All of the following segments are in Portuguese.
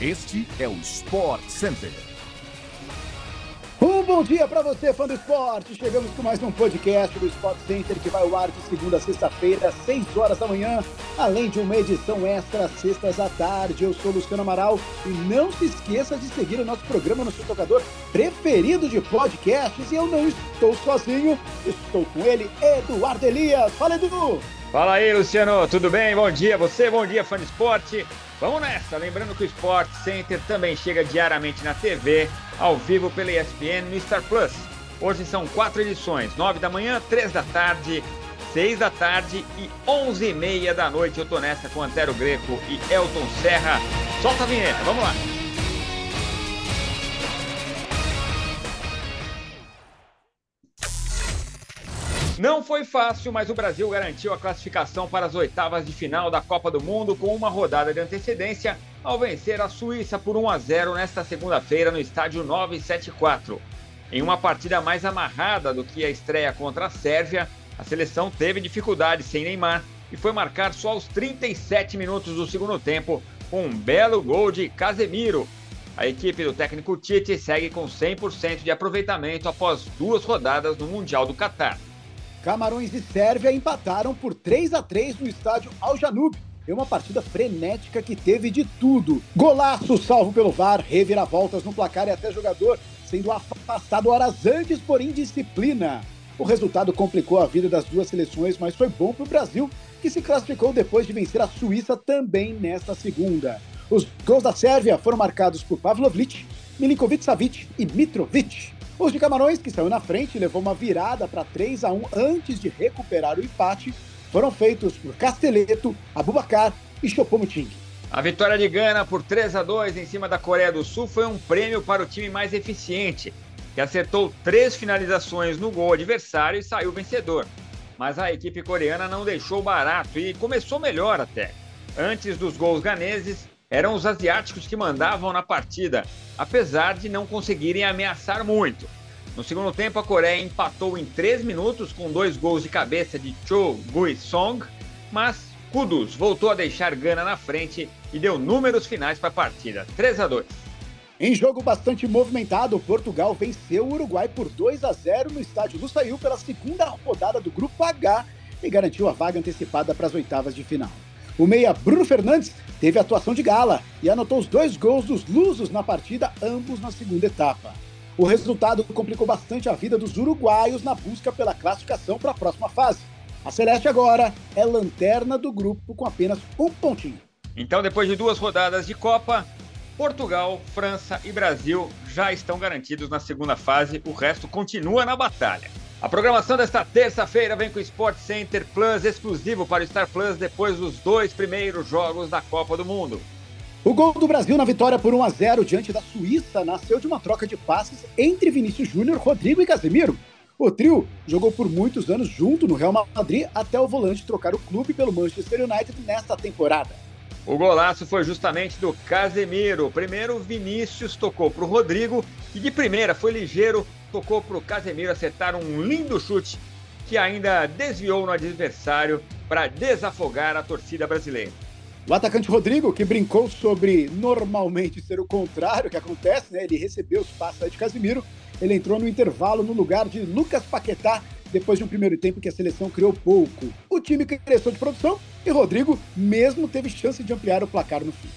Este é o Sport Center. Um bom dia para você, fã do esporte. Chegamos com mais um podcast do Sport Center que vai ao ar de segunda a sexta-feira, às 6 horas da manhã, além de uma edição extra sextas à tarde. Eu sou Luciano Amaral e não se esqueça de seguir o nosso programa no seu tocador preferido de podcasts. E eu não estou sozinho, estou com ele, Eduardo Elias. Fala, Edu! Fala aí, Luciano, tudo bem? Bom dia você, bom dia, fã de esporte. Vamos nessa! Lembrando que o Sport Center também chega diariamente na TV, ao vivo pela ESPN no Star Plus. Hoje são quatro edições: nove da manhã, três da tarde, seis da tarde e onze e meia da noite. Eu tô nessa com Antero Greco e Elton Serra. Solta a vinheta, vamos lá! Não foi fácil, mas o Brasil garantiu a classificação para as oitavas de final da Copa do Mundo com uma rodada de antecedência ao vencer a Suíça por 1 a 0 nesta segunda-feira no estádio 974. Em uma partida mais amarrada do que a estreia contra a Sérvia, a seleção teve dificuldades sem Neymar e foi marcar só aos 37 minutos do segundo tempo com um belo gol de Casemiro. A equipe do técnico Tite segue com 100% de aproveitamento após duas rodadas no Mundial do Catar. Camarões e Sérvia empataram por 3 a 3 no estádio Al Janub. É uma partida frenética que teve de tudo. Golaço salvo pelo VAR, reviravoltas no placar e até jogador sendo afastado horas antes por indisciplina. O resultado complicou a vida das duas seleções, mas foi bom para o Brasil, que se classificou depois de vencer a Suíça também nesta segunda. Os gols da Sérvia foram marcados por Pavlovic, Milinkovic Savic e Mitrovic. Os de Camarões, que saiu na frente e levou uma virada para 3 a 1 antes de recuperar o empate, foram feitos por Casteleto, Abubacar e Chopomuting. A vitória de Gana por 3 a 2 em cima da Coreia do Sul foi um prêmio para o time mais eficiente, que acertou três finalizações no gol adversário e saiu vencedor. Mas a equipe coreana não deixou barato e começou melhor até. Antes dos gols ganeses, eram os asiáticos que mandavam na partida, apesar de não conseguirem ameaçar muito. No segundo tempo, a Coreia empatou em 3 minutos com dois gols de cabeça de Cho Gui-song, mas Kudus voltou a deixar Gana na frente e deu números finais para a partida, 3 a 2. Em jogo bastante movimentado, Portugal venceu o Uruguai por 2 a 0 no estádio Lusail pela segunda rodada do Grupo H e garantiu a vaga antecipada para as oitavas de final. O meia Bruno Fernandes teve atuação de gala e anotou os dois gols dos lusos na partida, ambos na segunda etapa. O resultado complicou bastante a vida dos uruguaios na busca pela classificação para a próxima fase. A Celeste agora é lanterna do grupo com apenas um pontinho. Então, depois de duas rodadas de Copa, Portugal, França e Brasil já estão garantidos na segunda fase, o resto continua na batalha. A programação desta terça-feira vem com o Sport Center Plus exclusivo para o Star Plus depois dos dois primeiros jogos da Copa do Mundo. O gol do Brasil na vitória por 1 a 0 diante da Suíça nasceu de uma troca de passes entre Vinícius Júnior, Rodrigo e Casemiro. O trio jogou por muitos anos junto no Real Madrid até o volante trocar o clube pelo Manchester United nesta temporada. O golaço foi justamente do Casemiro. Primeiro, Vinícius tocou para o Rodrigo e de primeira foi ligeiro, tocou para o Casemiro acertar um lindo chute que ainda desviou no adversário para desafogar a torcida brasileira. O atacante Rodrigo, que brincou sobre normalmente ser o contrário que acontece, né? Ele recebeu os passos de Casemiro, ele entrou no intervalo no lugar de Lucas Paquetá, depois de um primeiro tempo que a seleção criou pouco. O time cresceu de produção e Rodrigo mesmo teve chance de ampliar o placar no fim.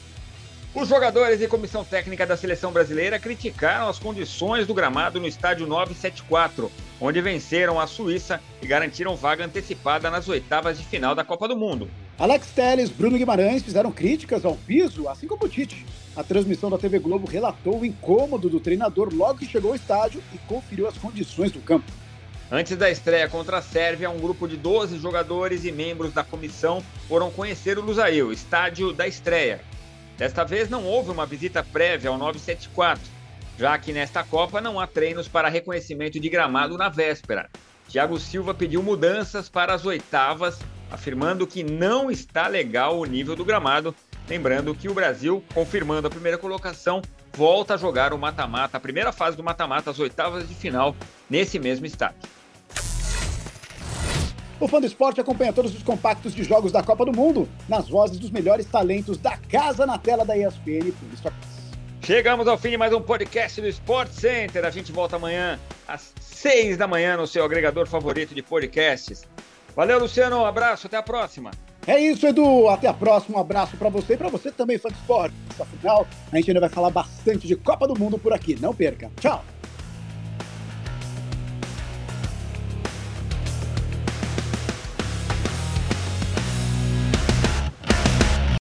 Os jogadores e comissão técnica da seleção brasileira criticaram as condições do gramado no estádio 974, onde venceram a Suíça e garantiram vaga antecipada nas oitavas de final da Copa do Mundo. Alex Telles, Bruno Guimarães fizeram críticas ao piso, assim como o Tite. A transmissão da TV Globo relatou o incômodo do treinador logo que chegou ao estádio e conferiu as condições do campo. Antes da estreia contra a Sérvia, um grupo de 12 jogadores e membros da comissão foram conhecer o Lusail, estádio da estreia, Desta vez não houve uma visita prévia ao 974, já que nesta Copa não há treinos para reconhecimento de gramado na véspera. Thiago Silva pediu mudanças para as oitavas, afirmando que não está legal o nível do gramado. Lembrando que o Brasil, confirmando a primeira colocação, volta a jogar o mata-mata, a primeira fase do mata-mata, as oitavas de final, nesse mesmo estádio. O Fã do Esporte acompanha todos os compactos de jogos da Copa do Mundo nas vozes dos melhores talentos da casa na tela da ESPN por isso Chegamos ao fim de mais um podcast do Sport Center. A gente volta amanhã às seis da manhã no seu agregador favorito de podcasts. Valeu, Luciano. Um abraço. Até a próxima. É isso, Edu. Até a próxima. Um abraço para você e para você também, fã de esporte. Afinal, a gente ainda vai falar bastante de Copa do Mundo por aqui. Não perca. Tchau.